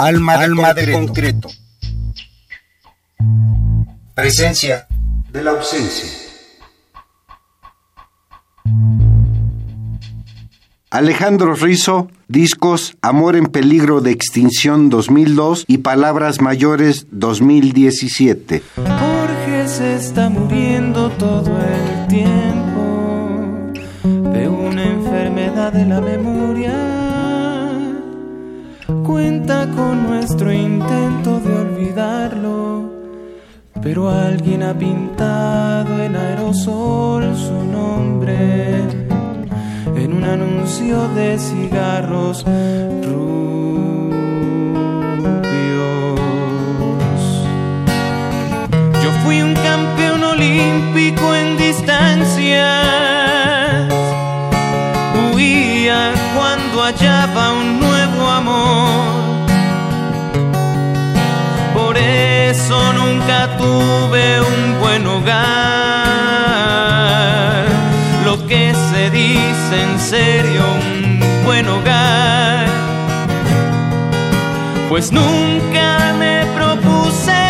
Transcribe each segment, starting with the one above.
Alma, de, Alma concreto. de concreto. Presencia de la ausencia. Alejandro Rizo, discos Amor en peligro de extinción 2002 y Palabras mayores 2017. Jorge se está muriendo todo el tiempo de una enfermedad de la memoria cuenta con nuestro intento de olvidarlo, pero alguien ha pintado en aerosol su nombre en un anuncio de cigarros rubios. Yo fui un campeón olímpico en distancias, huía cuando hallaba un Por eso nunca tuve un buen hogar. Lo que se dice en serio, un buen hogar. Pues nunca me propuse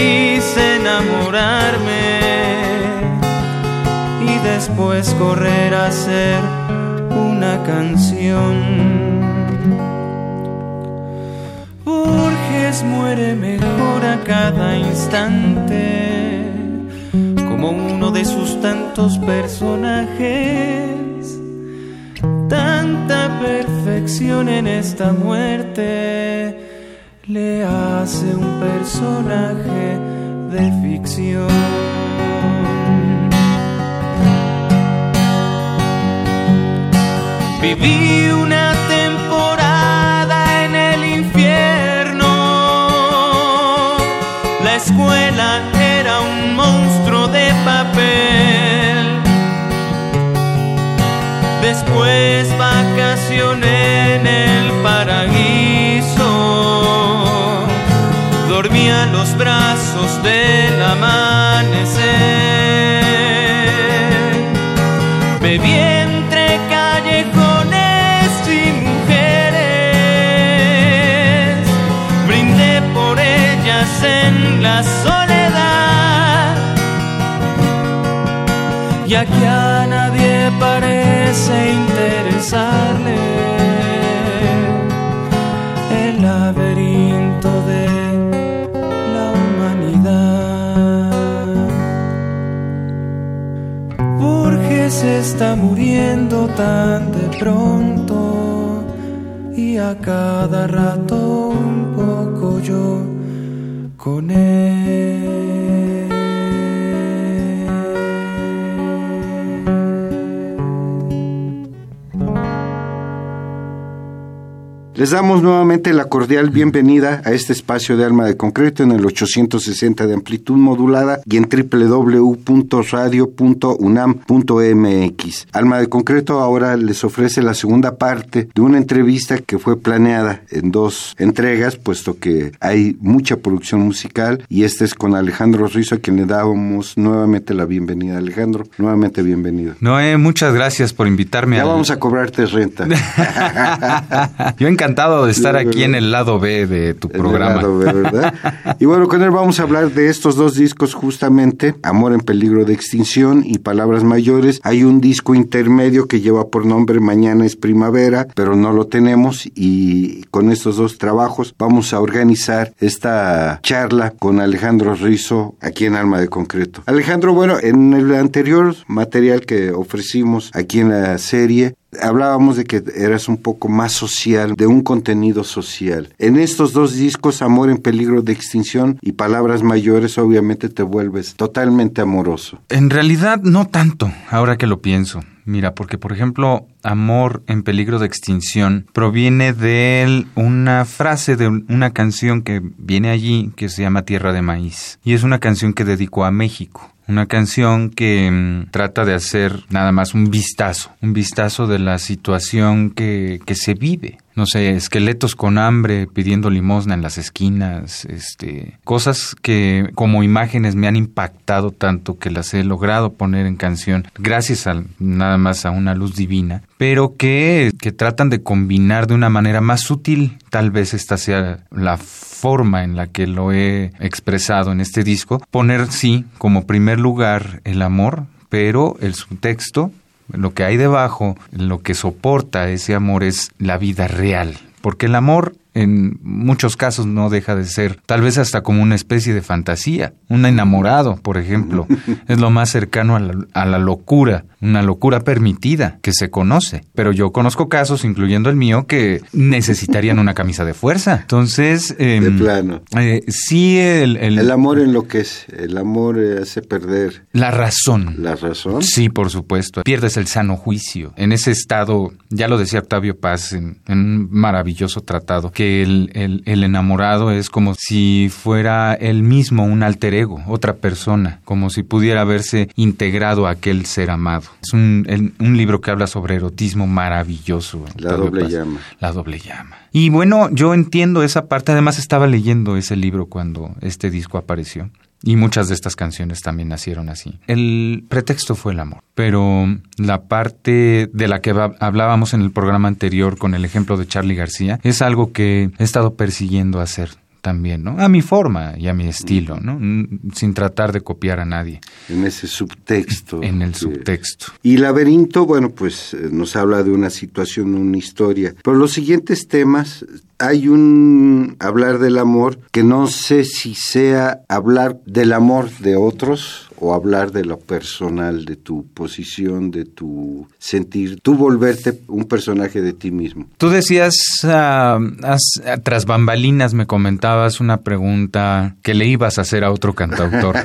quise enamorarme y después correr a ser una canción. Borges muere mejor a cada instante, como uno de sus tantos personajes. Tanta perfección en esta muerte le hace un personaje de ficción. Viví una temporada en el infierno. La escuela era un monstruo de papel. Después vacacioné en el paraíso dormía los brazos del amanecer. Bebí entre callejones y mujeres, brindé por ellas en la soledad. Y aquí a nadie parece interesarle está muriendo tan de pronto y a cada rato un poco yo con él. Les damos nuevamente la cordial bienvenida a este espacio de Alma de Concreto en el 860 de amplitud modulada y en www.radio.unam.mx. Alma de Concreto ahora les ofrece la segunda parte de una entrevista que fue planeada en dos entregas, puesto que hay mucha producción musical y este es con Alejandro Rizo, a quien le damos nuevamente la bienvenida. Alejandro, nuevamente bienvenido. Noé, muchas gracias por invitarme. Ya vamos a cobrarte renta. Yo encantado encantado de estar aquí en el lado B de tu programa. y bueno, con él vamos a hablar de estos dos discos justamente, Amor en peligro de extinción y Palabras mayores. Hay un disco intermedio que lleva por nombre Mañana es primavera, pero no lo tenemos y con estos dos trabajos vamos a organizar esta charla con Alejandro Rizo aquí en Alma de Concreto. Alejandro, bueno, en el anterior material que ofrecimos aquí en la serie Hablábamos de que eras un poco más social, de un contenido social. En estos dos discos, Amor en peligro de extinción y Palabras mayores, obviamente te vuelves totalmente amoroso. En realidad no tanto, ahora que lo pienso. Mira, porque por ejemplo, Amor en peligro de extinción proviene de una frase de una canción que viene allí que se llama Tierra de Maíz. Y es una canción que dedicó a México una canción que mm, trata de hacer nada más un vistazo, un vistazo de la situación que, que se vive no sé, esqueletos con hambre pidiendo limosna en las esquinas, este, cosas que como imágenes me han impactado tanto que las he logrado poner en canción gracias a nada más a una luz divina, pero que, que tratan de combinar de una manera más sutil, tal vez esta sea la forma en la que lo he expresado en este disco, poner sí como primer lugar el amor, pero el subtexto, lo que hay debajo, lo que soporta ese amor es la vida real. Porque el amor en muchos casos no deja de ser tal vez hasta como una especie de fantasía. Un enamorado, por ejemplo, es lo más cercano a la, a la, locura, una locura permitida que se conoce. Pero yo conozco casos, incluyendo el mío, que necesitarían una camisa de fuerza. Entonces... Eh, de plano. Eh, sí, el, el, el... amor enloquece, el amor eh, hace perder... La razón. ¿La razón? Sí, por supuesto. Pierdes el sano juicio. En ese estado, ya lo decía Octavio Paz en, en un maravilloso tratado, que el, el, el, enamorado es como si fuera él mismo un alter ego, otra persona, como si pudiera haberse integrado a aquel ser amado. Es un, el, un libro que habla sobre erotismo maravilloso. La doble Paz. llama. La doble llama. Y bueno, yo entiendo esa parte, además estaba leyendo ese libro cuando este disco apareció. Y muchas de estas canciones también nacieron así. El pretexto fue el amor, pero la parte de la que hablábamos en el programa anterior con el ejemplo de Charlie García es algo que he estado persiguiendo hacer también, ¿no? A mi forma y a mi estilo, ¿no? Sin tratar de copiar a nadie. En ese subtexto. En el subtexto. Y Laberinto, bueno, pues nos habla de una situación, una historia. Pero los siguientes temas hay un hablar del amor que no sé si sea hablar del amor de otros o hablar de lo personal, de tu posición, de tu sentir, tú volverte un personaje de ti mismo. Tú decías, uh, as, tras bambalinas me comentabas una pregunta que le ibas a hacer a otro cantautor.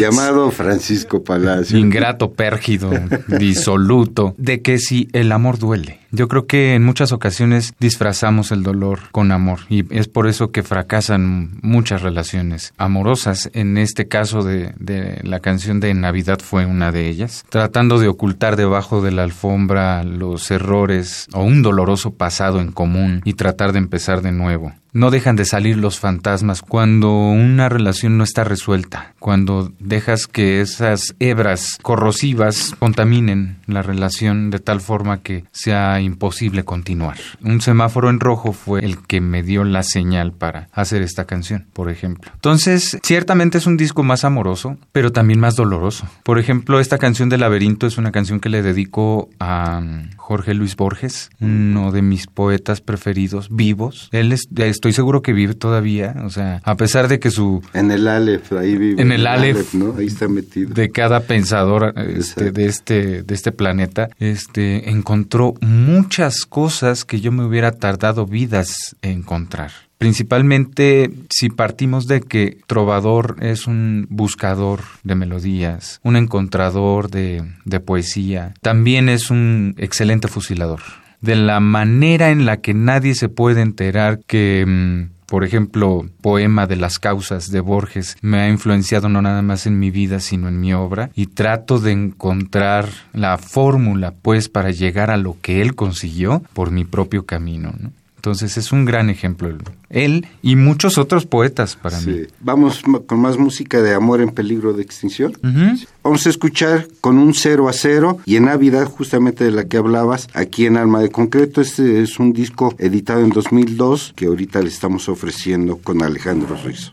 Llamado Francisco Palacio. Ingrato, pérgido, disoluto, de que si el amor duele. Yo creo que en muchas ocasiones disfrazamos el dolor con amor y es por eso que fracasan muchas relaciones amorosas. En este caso de, de, la canción de Navidad fue una de ellas, tratando de ocultar debajo de la alfombra los errores o un doloroso pasado en común y tratar de empezar de nuevo. No dejan de salir los fantasmas cuando una relación no está resuelta, cuando dejas que esas hebras corrosivas contaminen la relación de tal forma que sea imposible continuar. Un semáforo en rojo fue el que me dio la señal para hacer esta canción, por ejemplo. Entonces, ciertamente es un disco más amoroso, pero también más doloroso. Por ejemplo, esta canción de Laberinto es una canción que le dedico a Jorge Luis Borges, uno de mis poetas preferidos vivos. Él es, estoy seguro que vive todavía, o sea, a pesar de que su... En el Aleph, ahí vive. En el, Aleph, Aleph, ¿no? Ahí está metido. De cada pensador este, de, este, de este planeta, este, encontró muchas cosas que yo me hubiera tardado vidas en encontrar. Principalmente si partimos de que Trovador es un buscador de melodías, un encontrador de, de poesía, también es un excelente fusilador de la manera en la que nadie se puede enterar que por ejemplo, Poema de las Causas de Borges me ha influenciado no nada más en mi vida, sino en mi obra, y trato de encontrar la fórmula, pues, para llegar a lo que él consiguió por mi propio camino. ¿no? Entonces es un gran ejemplo él y muchos otros poetas para sí. mí. Vamos con más música de Amor en peligro de extinción. Uh -huh. Vamos a escuchar con un cero a cero y en Navidad justamente de la que hablabas aquí en Alma de Concreto. Este es un disco editado en 2002 que ahorita le estamos ofreciendo con Alejandro Ruiz.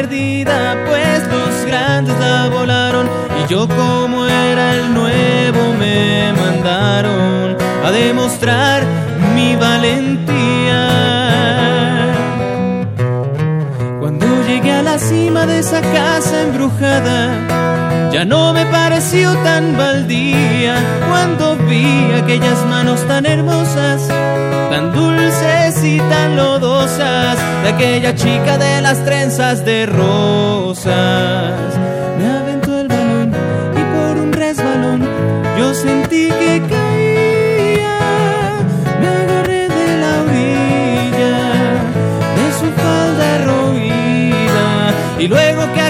Perdida, pues los grandes la volaron y yo como era el nuevo me mandaron a demostrar mi valentía. Cuando llegué a la cima de esa casa embrujada, ya no me pareció tan baldía vi aquellas manos tan hermosas tan dulces y tan lodosas de aquella chica de las trenzas de rosas. Me aventó el balón y por un resbalón sentí que caía, me agarré de la orilla de su falda roída y luego que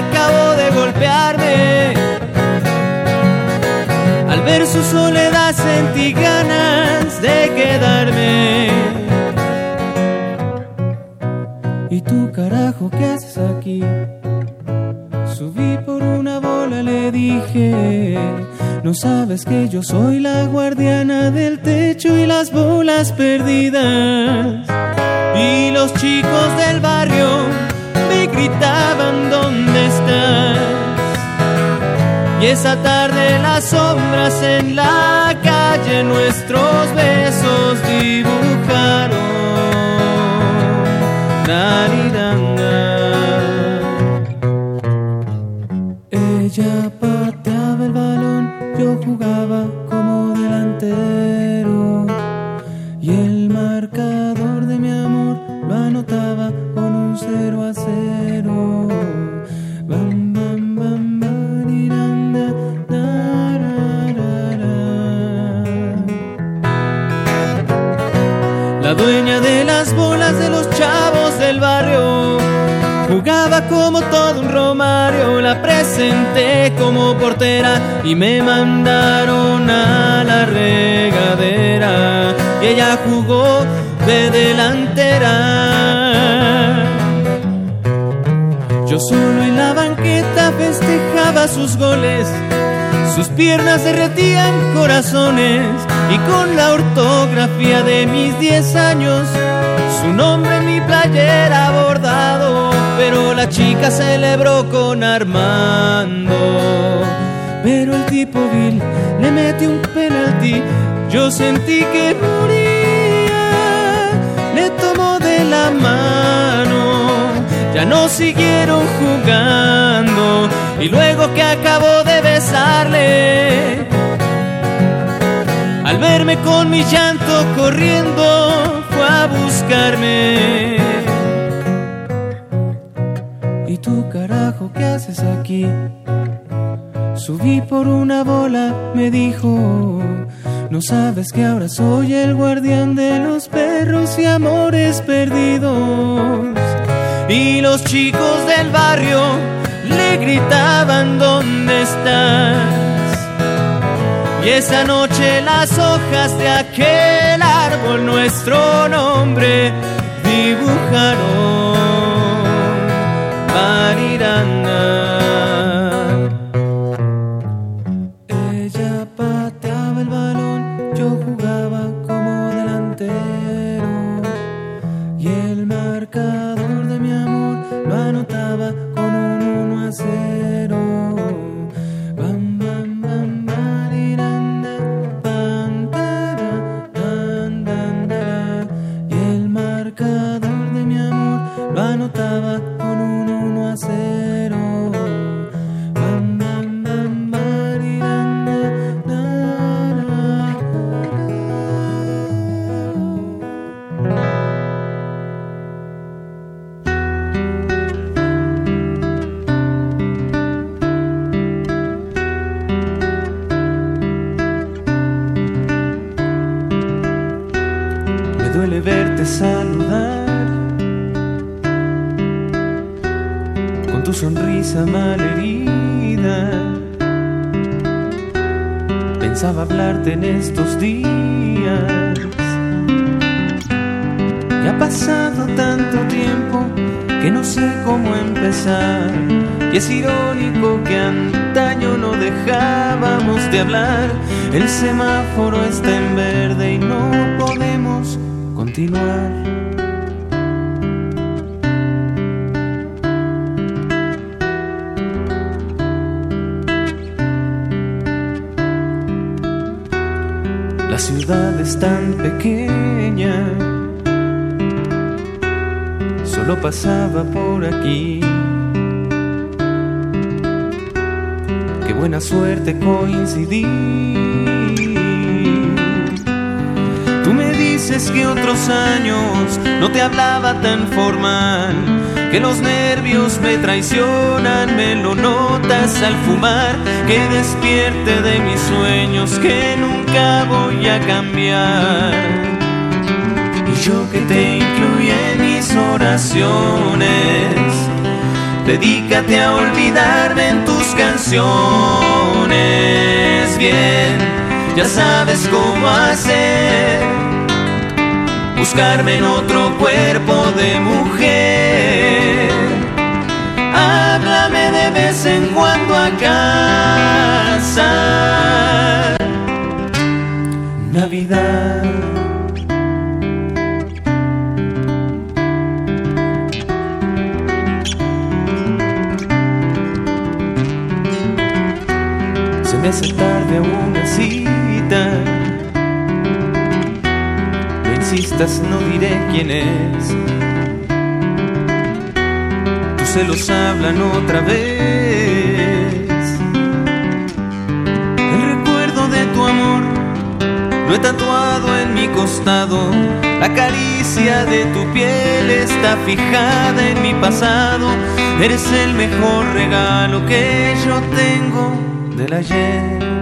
su soledad sentí ganas de quedarme. ¿Y tú carajo qué haces aquí? Subí por una bola, le dije. No sabes que yo soy la guardiana del techo y las bolas perdidas. Y los chicos del barrio me gritaban ¿dónde estás? Y esa tarde las sombras en la calle nuestros besos dibujaron. Nariranga. Ella pateaba el balón, yo jugaba como delantero. Y el marcador de mi amor lo anotaba con un 0 a 0. De los chavos del barrio jugaba como todo un romario. La presenté como portera y me mandaron a la regadera. Y ella jugó de delantera. Yo solo en la banqueta festejaba sus goles. Sus piernas derretían corazones y con la ortografía de mis 10 años, su nombre en mi playera bordado. Pero la chica celebró con Armando. Pero el tipo vil le metió un penalti. Yo sentí que moría. Le tomó de la mano. Ya no siguieron jugando. Y luego que acabó de besarle. Al verme con mi llanto corriendo, fue a buscarme. ¿Y tú carajo qué haces aquí? Subí por una bola, me dijo. No sabes que ahora soy el guardián de los perros y amores perdidos. Y los chicos del barrio gritaban ¿dónde estás? Y esa noche las hojas de aquel árbol nuestro nombre dibujaron. Marirana. Saludar con tu sonrisa malherida. Pensaba hablarte en estos días. Y ha pasado tanto tiempo que no sé cómo empezar. Y es irónico que antaño no dejábamos de hablar. El semáforo está en verde y no podemos La ciudad es tan pequeña, solo pasaba por aquí. Qué buena suerte coincidir. Dices que otros años no te hablaba tan formal, que los nervios me traicionan, me lo notas al fumar, que despierte de mis sueños que nunca voy a cambiar. Y yo que te incluye en mis oraciones, dedícate a olvidarme en tus canciones. Bien ya sabes cómo hacer. Buscarme en otro cuerpo de mujer. Háblame de vez en cuando a no diré quién es. Tus celos hablan otra vez. El recuerdo de tu amor lo he tatuado en mi costado. La caricia de tu piel está fijada en mi pasado. Eres el mejor regalo que yo tengo del ayer.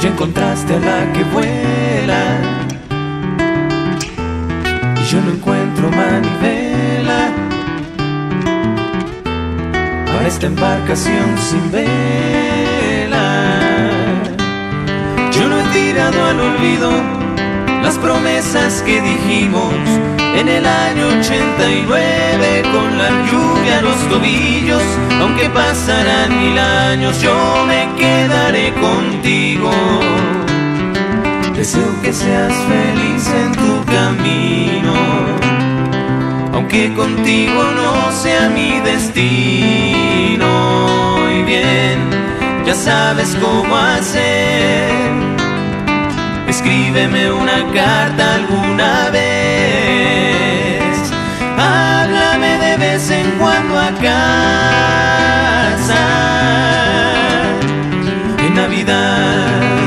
Ya encontraste a la que vuela y yo no encuentro manivela para esta embarcación sin vela. Yo no he tirado al olvido las promesas que dijimos en el año 89 con la lluvia a los tobillos, aunque pasarán mil años, yo me quedaré contigo. Deseo que seas feliz en tu camino, aunque contigo no sea mi destino. Y bien, ya sabes cómo hacer. Escríbeme una carta alguna vez háblame de vez en cuando a casa. En Navidad,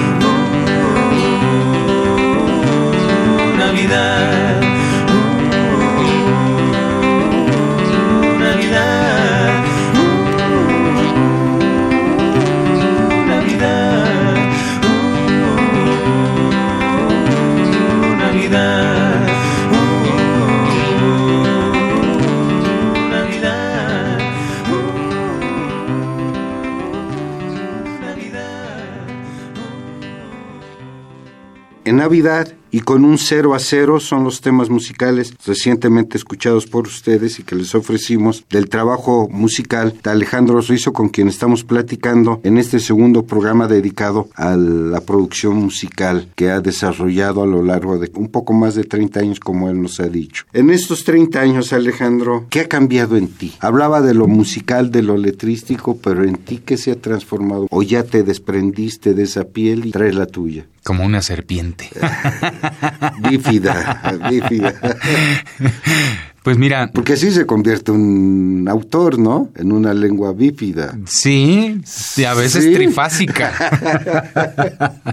Navidad y con un cero a cero son los temas musicales recientemente escuchados por ustedes y que les ofrecimos del trabajo musical de Alejandro Rizo con quien estamos platicando en este segundo programa dedicado a la producción musical que ha desarrollado a lo largo de un poco más de 30 años como él nos ha dicho. En estos 30 años Alejandro, ¿qué ha cambiado en ti? Hablaba de lo musical, de lo letrístico, pero en ti ¿qué se ha transformado? ¿O ya te desprendiste de esa piel y traes la tuya? Como una serpiente. bífida, bífida. Pues mira. Porque así se convierte un autor, ¿no? En una lengua bífida. Sí, y a veces trifásica.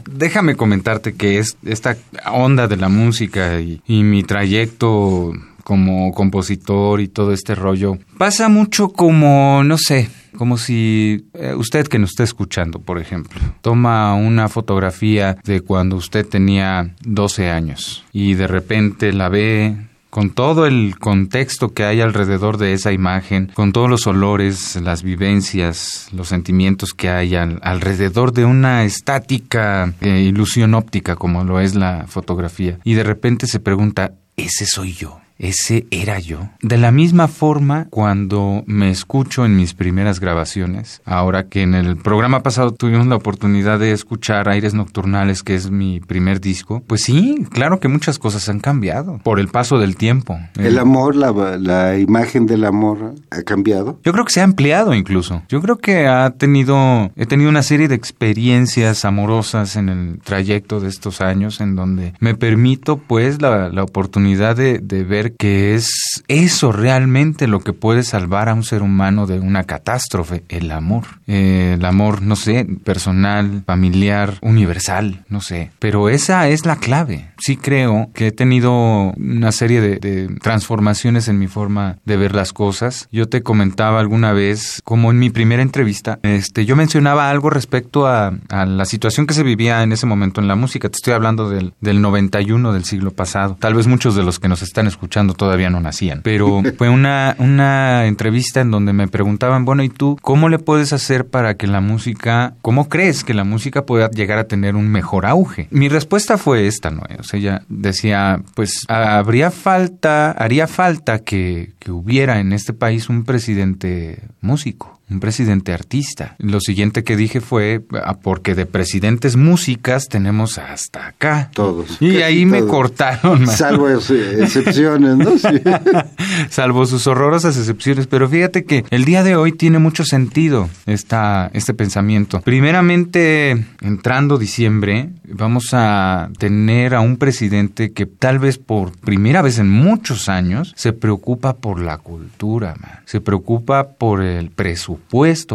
Déjame comentarte que es esta onda de la música y, y mi trayecto como compositor y todo este rollo pasa mucho como, no sé, como si eh, usted que nos está escuchando, por ejemplo, toma una fotografía de cuando usted tenía 12 años y de repente la ve con todo el contexto que hay alrededor de esa imagen, con todos los olores, las vivencias, los sentimientos que hay alrededor de una estática eh, ilusión óptica como lo es la fotografía. Y de repente se pregunta, ¿ese soy yo? Ese era yo. De la misma forma, cuando me escucho en mis primeras grabaciones, ahora que en el programa pasado tuvimos la oportunidad de escuchar Aires Nocturnales, que es mi primer disco, pues sí, claro que muchas cosas han cambiado por el paso del tiempo. El amor, la, la imagen del amor ha cambiado. Yo creo que se ha ampliado incluso. Yo creo que ha tenido, he tenido una serie de experiencias amorosas en el trayecto de estos años en donde me permito pues la, la oportunidad de, de ver que es eso realmente lo que puede salvar a un ser humano de una catástrofe, el amor. Eh, el amor, no sé, personal, familiar, universal, no sé. Pero esa es la clave. Sí creo que he tenido una serie de, de transformaciones en mi forma de ver las cosas. Yo te comentaba alguna vez, como en mi primera entrevista, este, yo mencionaba algo respecto a, a la situación que se vivía en ese momento en la música. Te estoy hablando del, del 91 del siglo pasado. Tal vez muchos de los que nos están escuchando todavía no nacían. Pero fue una, una entrevista en donde me preguntaban, bueno, ¿y tú cómo le puedes hacer para que la música, cómo crees que la música pueda llegar a tener un mejor auge? Mi respuesta fue esta, ¿no? O sea, ella decía, pues habría falta, haría falta que, que hubiera en este país un presidente músico un presidente artista. Lo siguiente que dije fue, ah, porque de presidentes músicas tenemos hasta acá. Todos. Y ahí me cortaron. man. Salvo excepciones, ¿no? Sí. Salvo sus horrorosas excepciones. Pero fíjate que el día de hoy tiene mucho sentido esta, este pensamiento. Primeramente, entrando diciembre, vamos a tener a un presidente que tal vez por primera vez en muchos años se preocupa por la cultura, man. se preocupa por el presupuesto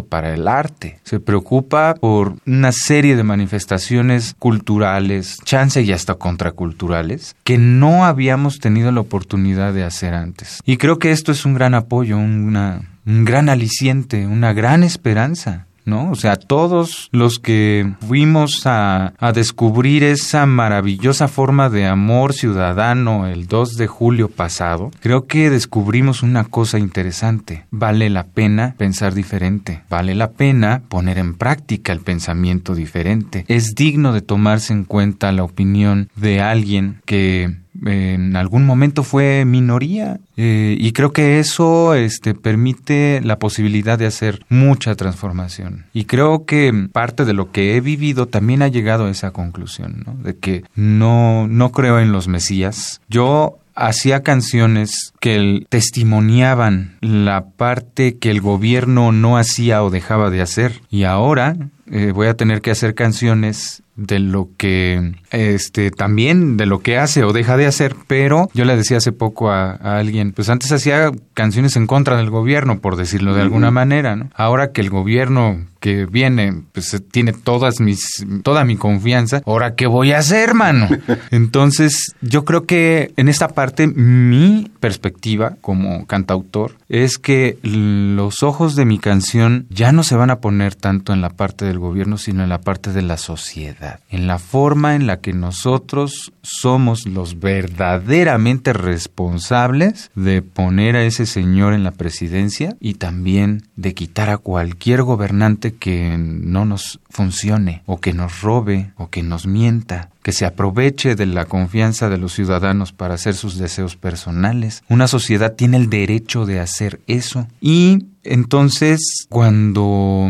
para el arte. Se preocupa por una serie de manifestaciones culturales, chance y hasta contraculturales, que no habíamos tenido la oportunidad de hacer antes. Y creo que esto es un gran apoyo, una, un gran aliciente, una gran esperanza. ¿No? O sea, todos los que fuimos a, a, descubrir esa maravillosa forma de amor ciudadano el 2 de julio pasado, creo que descubrimos una cosa interesante. Vale la pena pensar diferente, vale la pena poner en práctica el pensamiento diferente. Es digno de tomarse en cuenta la opinión de alguien que en algún momento fue minoría eh, y creo que eso este, permite la posibilidad de hacer mucha transformación. Y creo que parte de lo que he vivido también ha llegado a esa conclusión ¿no? de que no no creo en los mesías. Yo hacía canciones que testimoniaban la parte que el gobierno no hacía o dejaba de hacer. Y ahora eh, voy a tener que hacer canciones de lo que este también de lo que hace o deja de hacer, pero yo le decía hace poco a, a alguien, pues antes hacía canciones en contra del gobierno, por decirlo de alguna manera, ¿no? Ahora que el gobierno que viene, pues tiene todas mis, toda mi confianza. Ahora, ¿qué voy a hacer, mano? Entonces, yo creo que en esta parte, mi perspectiva como cantautor es que los ojos de mi canción ya no se van a poner tanto en la parte del gobierno, sino en la parte de la sociedad, en la forma en la que nosotros somos los verdaderamente responsables de poner a ese señor en la presidencia y también de quitar a cualquier gobernante que no nos funcione o que nos robe o que nos mienta, que se aproveche de la confianza de los ciudadanos para hacer sus deseos personales. Una sociedad tiene el derecho de hacer eso y entonces, cuando,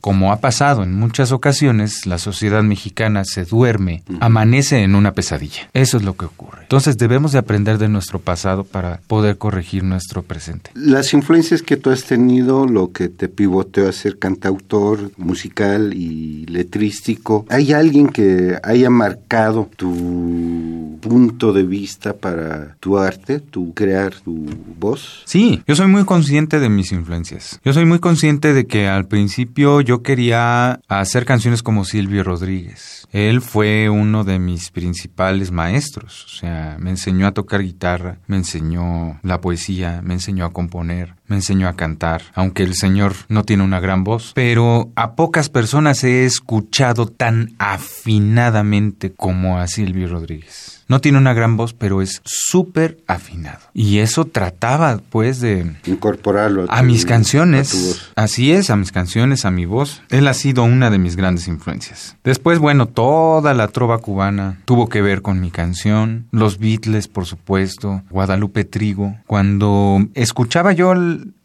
como ha pasado en muchas ocasiones, la sociedad mexicana se duerme, amanece en una pesadilla. Eso es lo que ocurre. Entonces, debemos de aprender de nuestro pasado para poder corregir nuestro presente. Las influencias que tú has tenido, lo que te pivoteó a ser cantautor, musical y letrístico, ¿hay alguien que haya marcado tu punto de vista para tu arte, tu crear tu voz? Sí, yo soy muy consciente de mis influencias. Yo soy muy consciente de que al principio yo quería hacer canciones como Silvio Rodríguez. Él fue uno de mis principales maestros, o sea, me enseñó a tocar guitarra, me enseñó la poesía, me enseñó a componer, me enseñó a cantar, aunque el señor no tiene una gran voz, pero a pocas personas he escuchado tan afinadamente como a Silvio Rodríguez. No tiene una gran voz, pero es súper afinado. Y eso trataba, pues, de... Incorporarlo a, a mis canciones. A Así es, a mis canciones, a mi voz. Él ha sido una de mis grandes influencias. Después, bueno, toda la trova cubana tuvo que ver con mi canción. Los Beatles, por supuesto. Guadalupe Trigo. Cuando escuchaba yo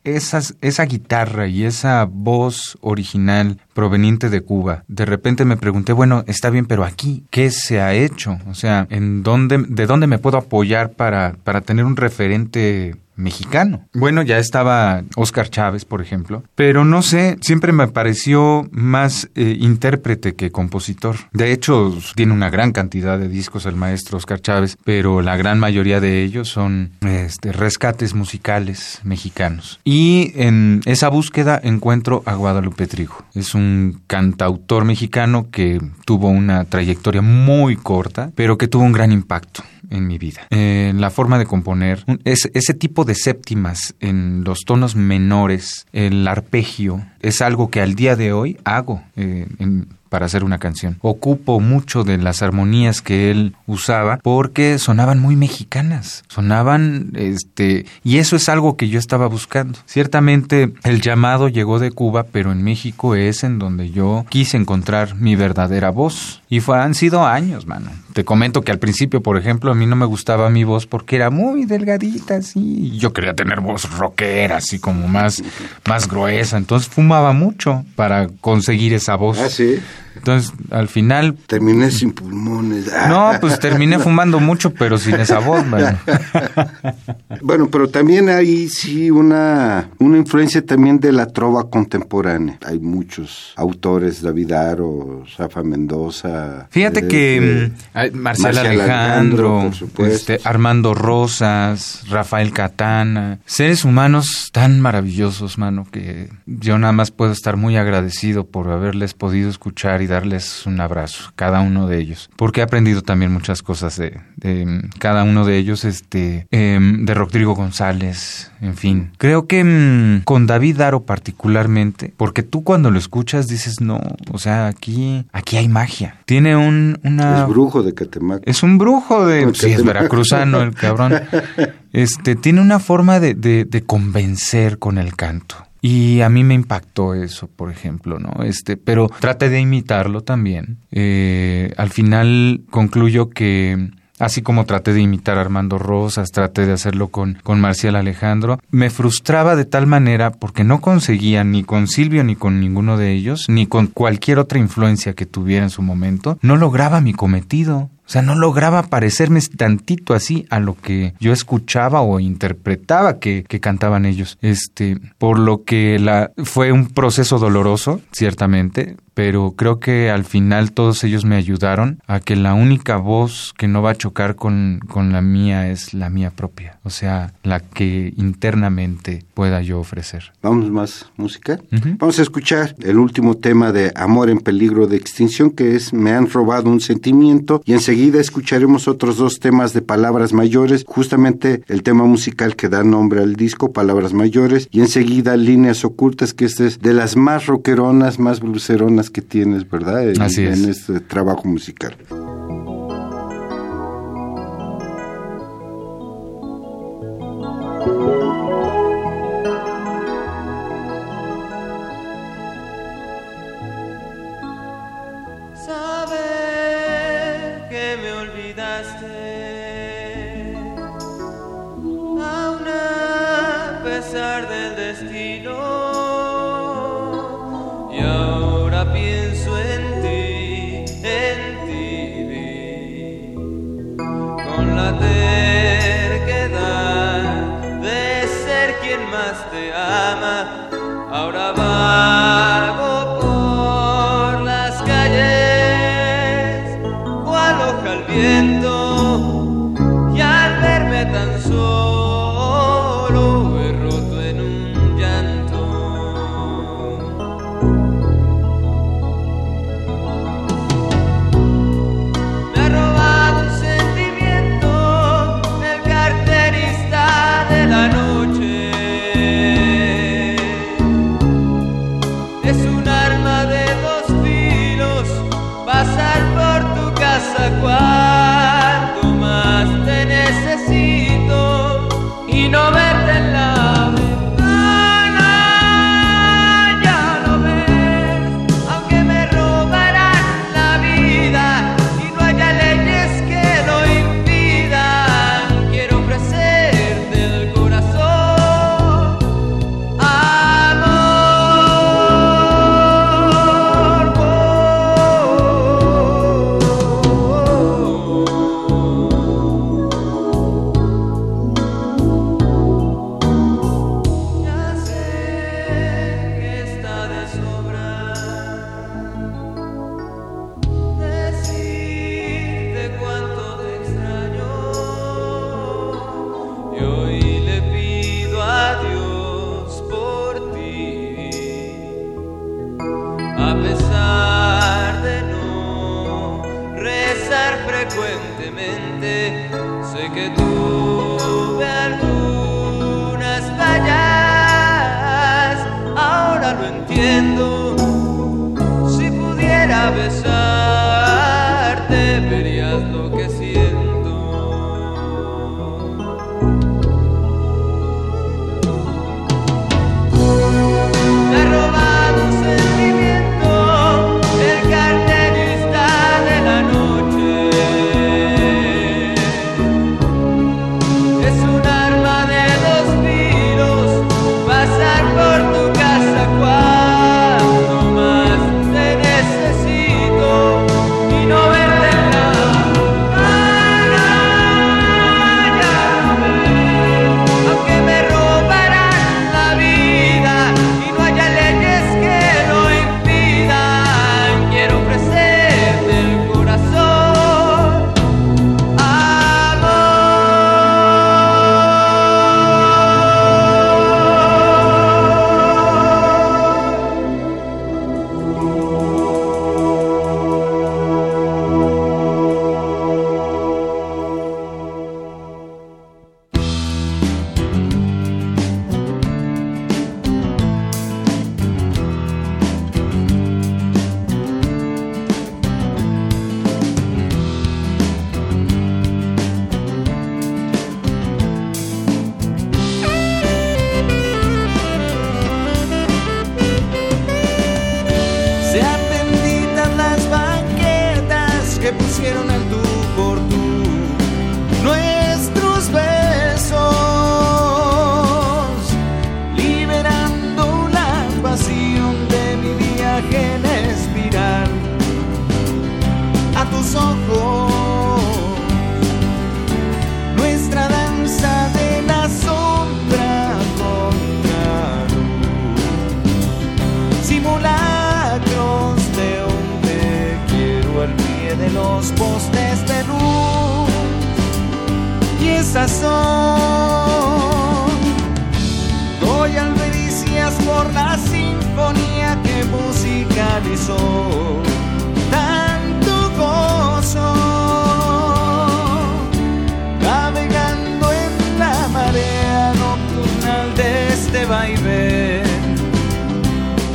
esas, esa guitarra y esa voz original proveniente de Cuba, de repente me pregunté, bueno, está bien, pero aquí, ¿qué se ha hecho? O sea, ¿en dónde, de dónde me puedo apoyar para, para tener un referente mexicano. Bueno, ya estaba Oscar Chávez, por ejemplo, pero no sé, siempre me pareció más eh, intérprete que compositor. De hecho, tiene una gran cantidad de discos el maestro Oscar Chávez, pero la gran mayoría de ellos son este, rescates musicales mexicanos. Y en esa búsqueda encuentro a Guadalupe Trigo. Es un cantautor mexicano que tuvo una trayectoria muy corta, pero que tuvo un gran impacto en mi vida. Eh, la forma de componer, ese tipo de séptimas en los tonos menores, el arpegio, es algo que al día de hoy hago eh, en, para hacer una canción. Ocupo mucho de las armonías que él usaba porque sonaban muy mexicanas, sonaban, este, y eso es algo que yo estaba buscando. Ciertamente el llamado llegó de Cuba, pero en México es en donde yo quise encontrar mi verdadera voz. Y fue, han sido años, mano. Te comento que al principio, por ejemplo, a mí no me gustaba mi voz porque era muy delgadita, así. Yo quería tener voz rockera, así como más, más gruesa. Entonces fumaba mucho para conseguir esa voz. Ah, sí. Entonces, al final... Terminé sin pulmones. No, pues terminé fumando mucho, pero sin esa voz, bueno. bueno, pero también hay sí una, una influencia también de la trova contemporánea. Hay muchos autores, David Aro, Zafa Mendoza. Fíjate que mm, Marcel, Alejandro, este, Armando Rosas, Rafael Catana, seres humanos tan maravillosos, mano, que yo nada más puedo estar muy agradecido por haberles podido escuchar y darles un abrazo, cada uno de ellos, porque he aprendido también muchas cosas de, mm, cada uno de ellos, este, em, de Rodrigo González, en fin. Creo que mm, con David Daro particularmente, porque tú cuando lo escuchas dices, no, o sea, aquí, aquí hay magia. Tiene un, una... Es brujo de Catemaco. Es un brujo de... Sí, es veracruzano el cabrón. Este, tiene una forma de, de, de convencer con el canto. Y a mí me impactó eso, por ejemplo, ¿no? Este, pero traté de imitarlo también. Eh, al final concluyo que así como traté de imitar a Armando Rosas, traté de hacerlo con, con Marcial Alejandro, me frustraba de tal manera porque no conseguía ni con Silvio ni con ninguno de ellos, ni con cualquier otra influencia que tuviera en su momento, no lograba mi cometido. O sea, no lograba parecerme tantito así a lo que yo escuchaba o interpretaba que, que, cantaban ellos. Este, por lo que la, fue un proceso doloroso, ciertamente, pero creo que al final todos ellos me ayudaron a que la única voz que no va a chocar con, con la mía es la mía propia, o sea, la que internamente pueda yo ofrecer. Vamos más música. Vamos a escuchar el último tema de Amor en peligro de extinción que es Me han robado un sentimiento y enseguida escucharemos otros dos temas de Palabras Mayores, justamente el tema musical que da nombre al disco Palabras Mayores y enseguida Líneas Ocultas que este es de las más rockeronas, más bluceronas que tienes, ¿verdad? En, Así en este trabajo musical.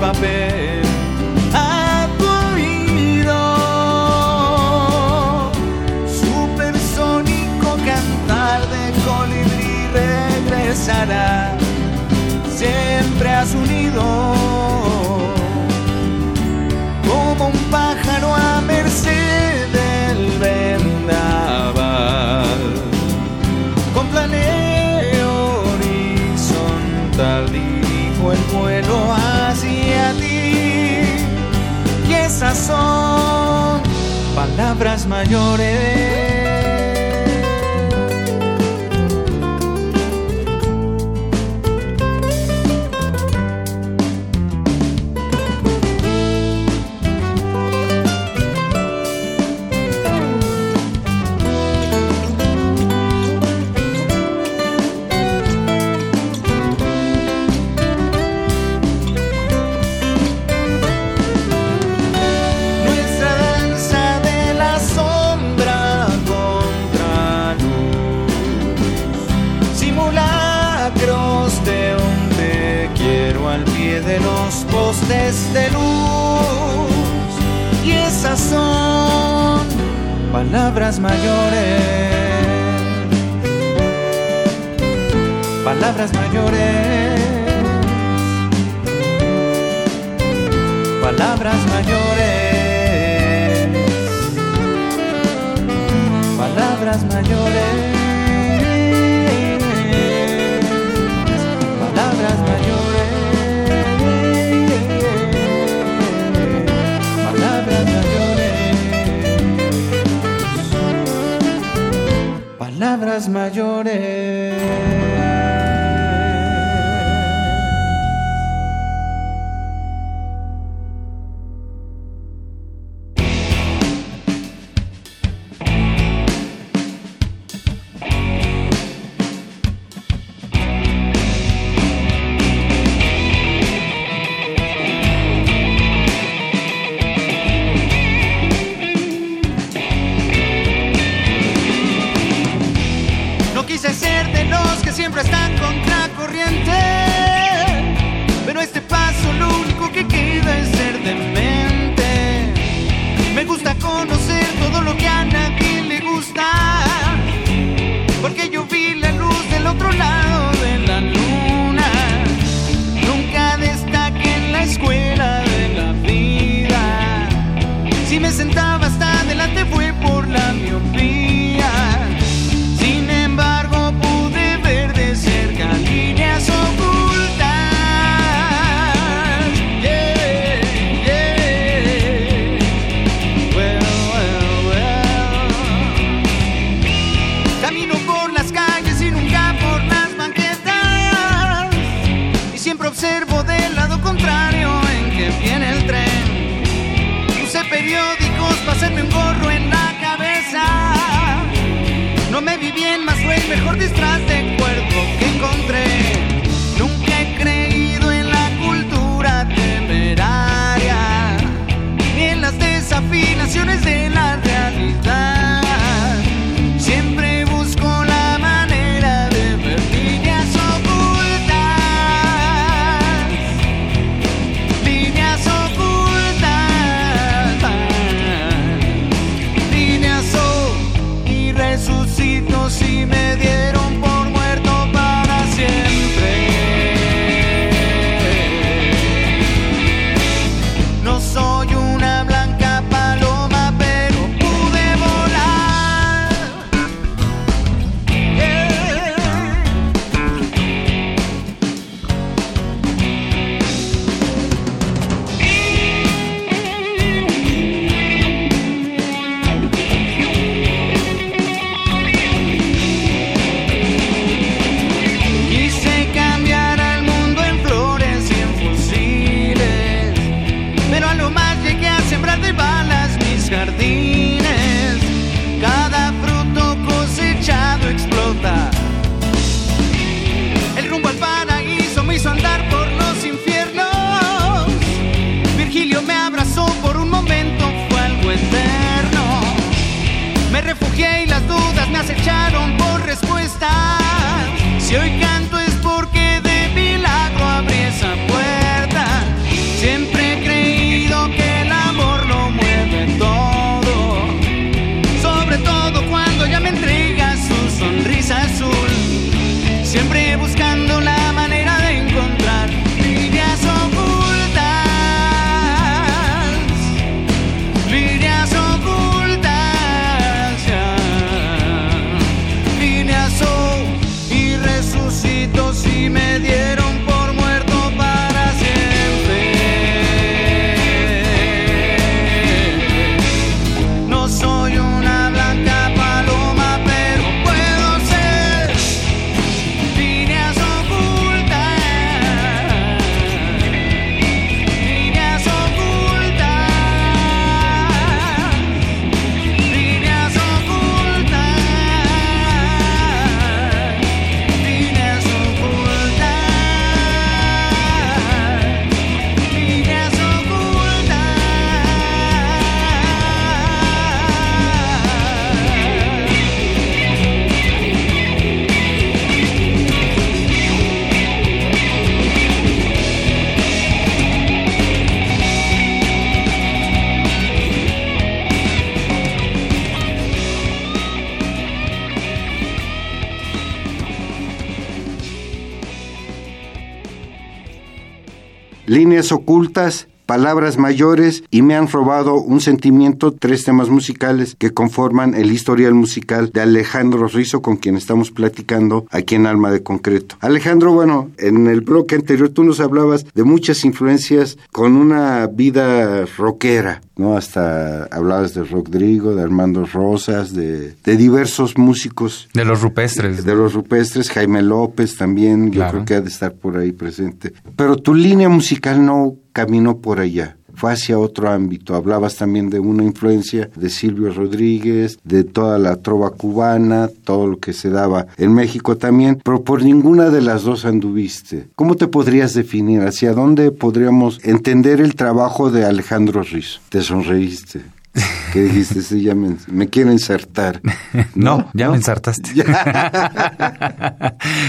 papel a tu oído. Supersónico cantar de colibrí regresará siempre a su nido. Son palabras mayores. Ocultas, Palabras Mayores y Me han robado un sentimiento, tres temas musicales que conforman el historial musical de Alejandro Rizo, con quien estamos platicando aquí en Alma de Concreto. Alejandro, bueno, en el bloque anterior tú nos hablabas de muchas influencias con una vida rockera, ¿no? Hasta hablabas de Rodrigo, de Armando Rosas, de, de diversos músicos. De los rupestres. De, los rupestres, Jaime López también, yo creo que ha de estar por ahí presente. Pero tu línea musical no caminó por allá fue hacia otro ámbito. Hablabas también de una influencia de Silvio Rodríguez, de toda la trova cubana, todo lo que se daba en México también, pero por ninguna de las dos anduviste. ¿Cómo te podrías definir? ¿Hacia dónde podríamos entender el trabajo de Alejandro Riz? Te sonreíste. ¿Qué dijiste? Sí, ya me, me quiero insertar. No, ya me insertaste.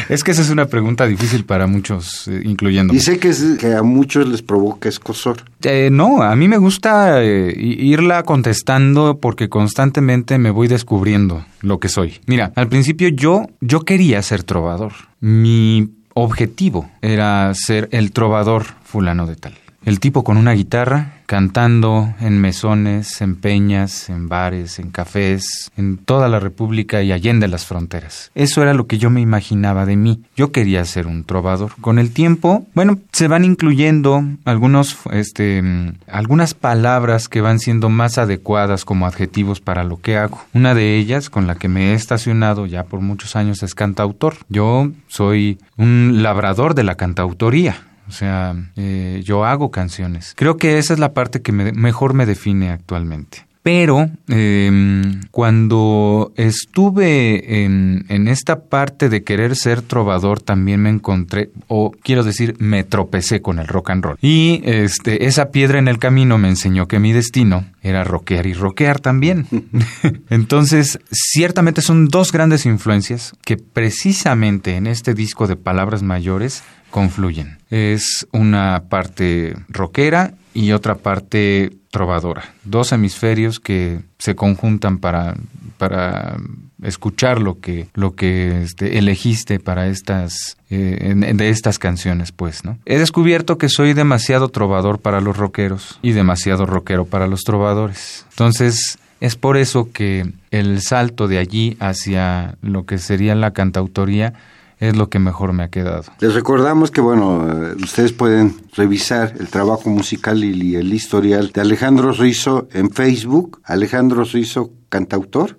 es que esa es una pregunta difícil para muchos, eh, incluyendo. Y sé que, que, a muchos les provoca escosor. Eh, no, a mí me gusta eh, irla contestando porque constantemente me voy descubriendo lo que soy. Mira, al principio yo, yo quería ser trovador. Mi objetivo era ser el trovador fulano de tal. El tipo con una guitarra, cantando en mesones, en peñas, en bares, en cafés, en toda la República y allende las fronteras. Eso era lo que yo me imaginaba de mí. Yo quería ser un trovador. Con el tiempo, bueno, se van incluyendo algunos, este, algunas palabras que van siendo más adecuadas como adjetivos para lo que hago. Una de ellas, con la que me he estacionado ya por muchos años, es cantautor. Yo soy un labrador de la cantautoría. O sea, eh, yo hago canciones. Creo que esa es la parte que mejor me define actualmente. Pero em, cuando estuve en, en, esta parte de querer ser trovador, también me encontré, o quiero decir, me tropecé con el rock and roll. Y este, esa piedra en el camino me enseñó que mi destino era rockear y rockear también. Entonces, ciertamente son dos grandes influencias que precisamente en este disco de Palabras Mayores confluyen. Es una parte rockera y otra parte trovadora. Dos hemisferios que se conjuntan para, para escuchar lo que, lo que este, elegiste para estas, eh, de estas canciones, pues, ¿no? He descubierto que soy demasiado trovador para los rockeros y demasiado rockero para los trovadores. Entonces, es por eso que el salto de allí hacia lo que sería la cantautoría es lo que mejor me ha quedado. Les recordamos que, bueno, eh, ustedes pueden revisar el trabajo musical y el historial de Alejandro Rizo en Facebook, Alejandro Rizo cantautor,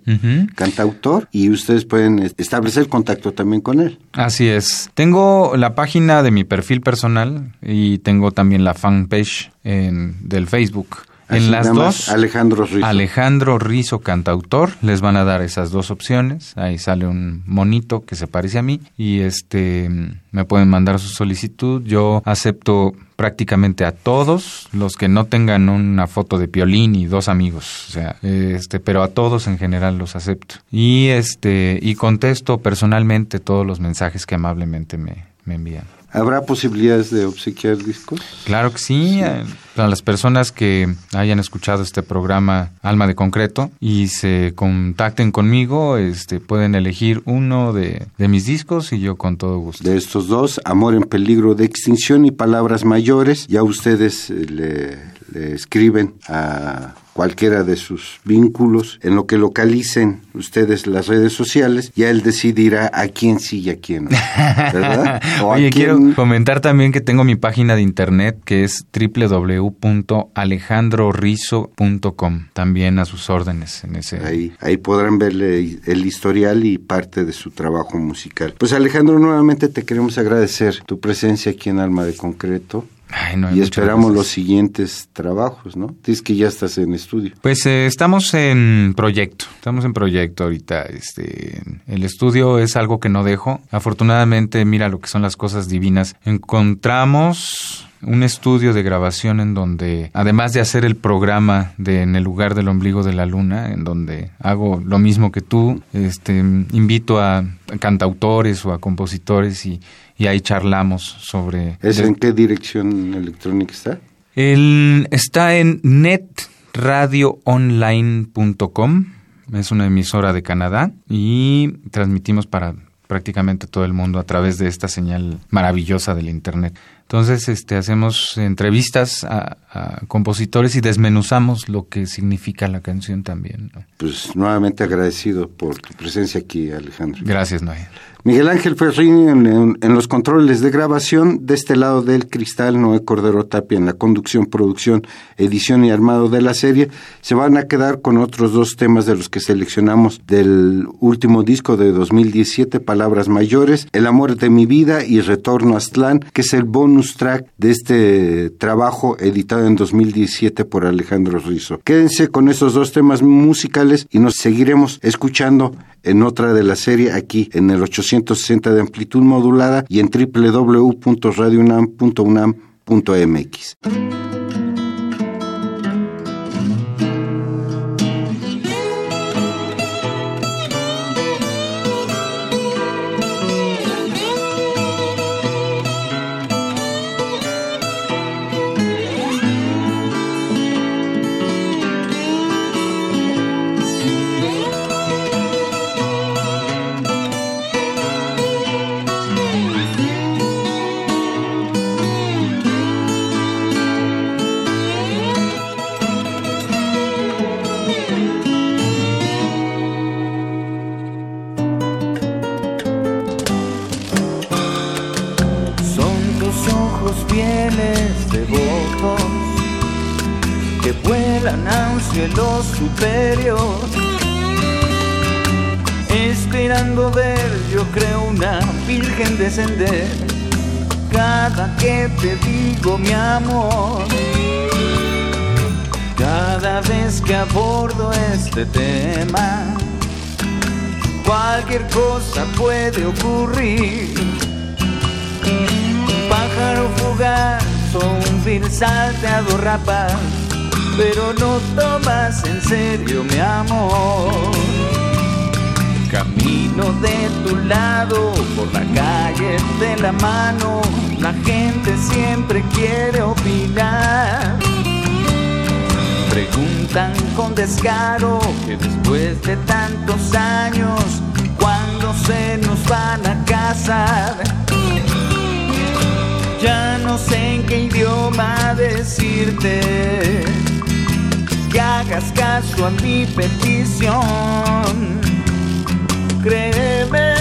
cantautor, y ustedes pueden establecer contacto también con él. Así es. Tengo la página de mi perfil personal y tengo también la fanpage en, del Facebook en las dos, Alejandro Rizo. Alejandro Rizo, cantautor, les van a dar esas dos opciones. Ahí sale un monito que se parece a mí y este me pueden mandar su solicitud. Yo acepto prácticamente a todos los que no tengan una foto de Piolín y dos amigos, o sea, este, pero a todos en general los acepto. Y este y contesto personalmente todos los mensajes que amablemente me, me envían. ¿Habrá posibilidades de obsequiar discos? Claro que sí. Eh, para las personas que hayan escuchado este programa Alma de Concreto y se contacten conmigo, este, pueden elegir uno de, de mis discos y yo con todo gusto. De estos dos, Amor en Peligro de Extinción y Palabras Mayores, ya ustedes eh, le, le escriben a cualquiera de sus vínculos, en lo que localicen ustedes las redes sociales, ya él decidirá a quién sí y a quién no. ¿Verdad? Oye, quiero comentar también que tengo mi página de internet que es www.alejandrorizo.com, también a sus órdenes en ese. Ahí, ahí podrán verle el historial y parte de su trabajo musical. Pues Alejandro, nuevamente te queremos agradecer tu presencia aquí en Alma de Concreto y esperamos los siguientes trabajos, ¿no? Dices que ya estás en estudio. Pues eh, estamos en proyecto, estamos en proyecto ahorita. Este, el estudio es algo que no dejo. Afortunadamente, mira lo que son las cosas divinas. Encontramos un estudio de grabación en donde, además de hacer el programa de En el lugar del ombligo de la luna, en donde hago lo mismo que tú, este, invito a cantautores o a compositores y, y ahí charlamos sobre... ¿Es en qué dirección electrónica está? El, está en netradioonline.com, es una emisora de Canadá y transmitimos para prácticamente todo el mundo a través de esta señal maravillosa del Internet Entonces, este, hacemos entrevistas a, compositores y desmenuzamos lo que significa la canción también. Pues nuevamente agradecido por tu presencia aquí, Alejandro. Gracias, Noé. Miguel Ángel Ferrini en, los controles de grabación, de este lado del cristal, Noé Cordero Tapia en la conducción, producción, edición y armado de la serie. Se van a quedar con otros dos temas de los que seleccionamos del último disco de 2017, Palabras Mayores, El amor de mi vida y Retorno a Aztlán, que es el bonus track de este trabajo editado en 2017 por Alejandro Rizzo. Quédense con esos dos temas musicales y nos seguiremos escuchando en otra de la serie aquí en el 860 de amplitud modulada y en www.radiounam.unam.mx. cada que te digo mi amor. Cada vez que abordo este tema, cualquier cosa puede ocurrir. Un pájaro fugaz o un vil salteado rapaz, pero no tomas en serio mi amor. Camino de tu lado por la calle de la mano, la gente siempre quiere opinar. Preguntan con descaro que después de tantos años, ¿cuándo se nos van a casar? Ya no sé en qué idioma decirte que hagas caso a mi petición créeme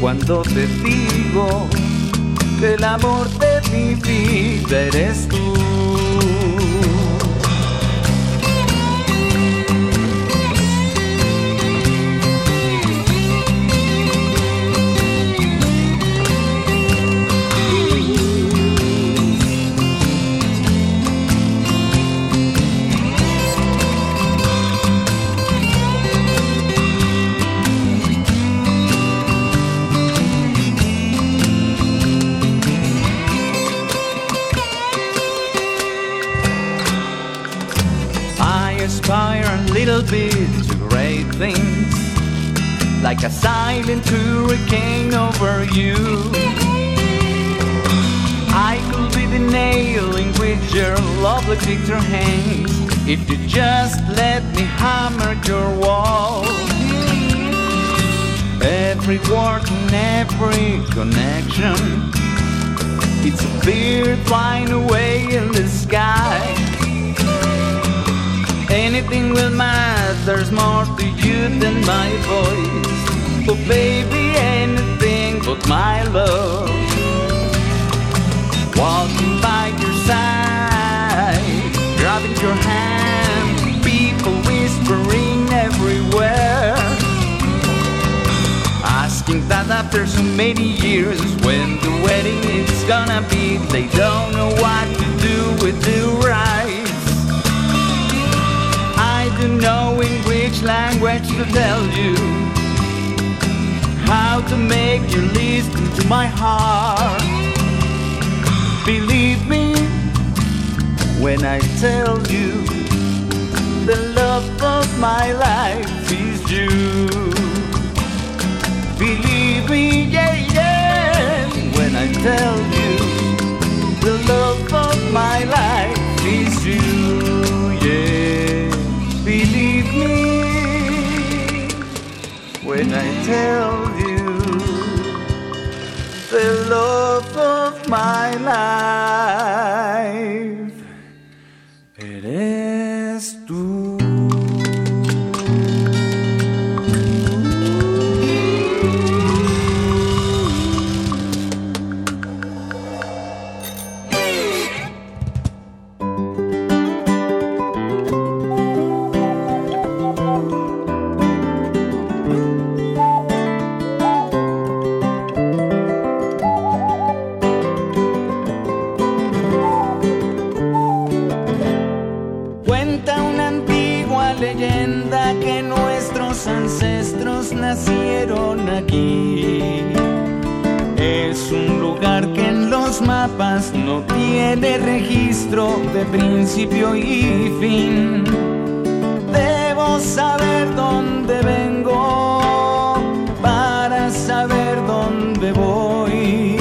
cuando te digo que el amor de mi vida eres tú. If you just let me hammer your wall. Every word and every connection, it's a bird flying away in the sky. Anything will matters more to you than my voice. Oh, baby, anything but my love. Walking by your side, grabbing your hand, Asking that after so many years, is when the wedding is gonna be, they don't know what to do with the right to know in which language to tell you how to make you listen to my heart. Believe me when I tell you the love of my life is you. No tiene registro de principio y fin. Debo saber dónde vengo para saber dónde voy.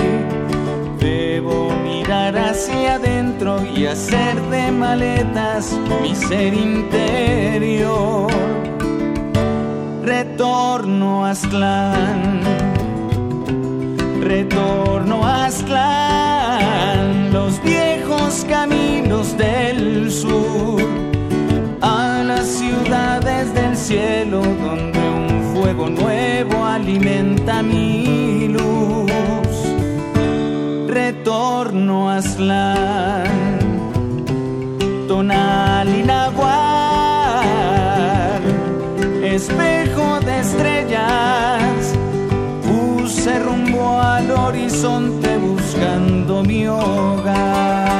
Debo mirar hacia adentro y hacer de maletas mi ser interior retorno a Aztlán, retorno a Aztlán, viejos caminos del sur, a las ciudades del cielo donde un fuego nuevo alimenta mi luz. Retorno a Aztlán, Tonal y espejo de estrellas, puse rumbo al horizonte buscando mi hogar.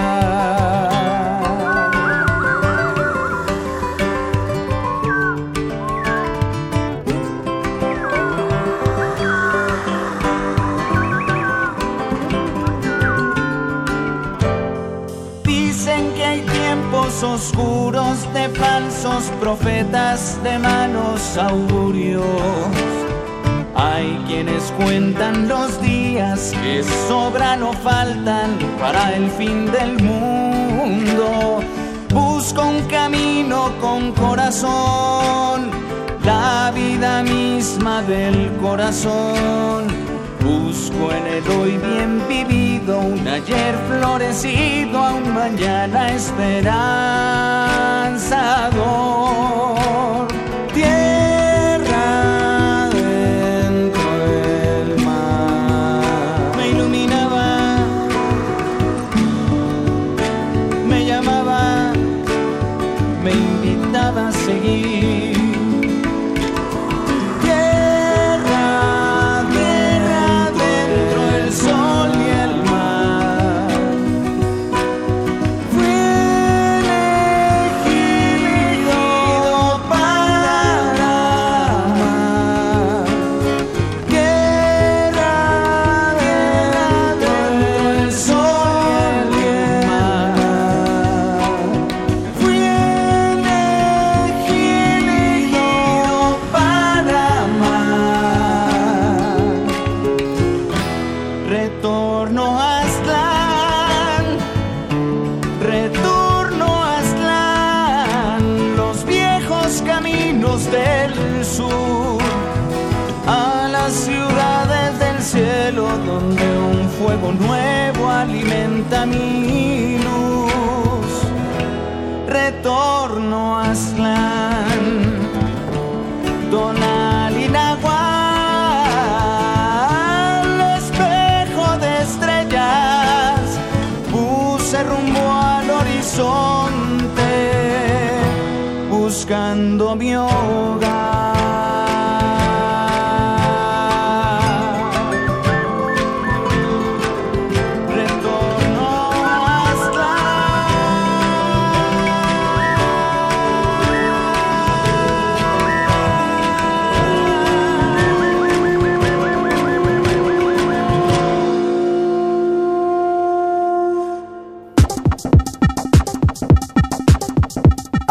Profetas de malos augurios. Hay quienes cuentan los días que sobran o faltan para el fin del mundo. Busco un camino con corazón, la vida misma del corazón Busco en el hoy bien vivido un ayer florecido, a un mañana esperanzador.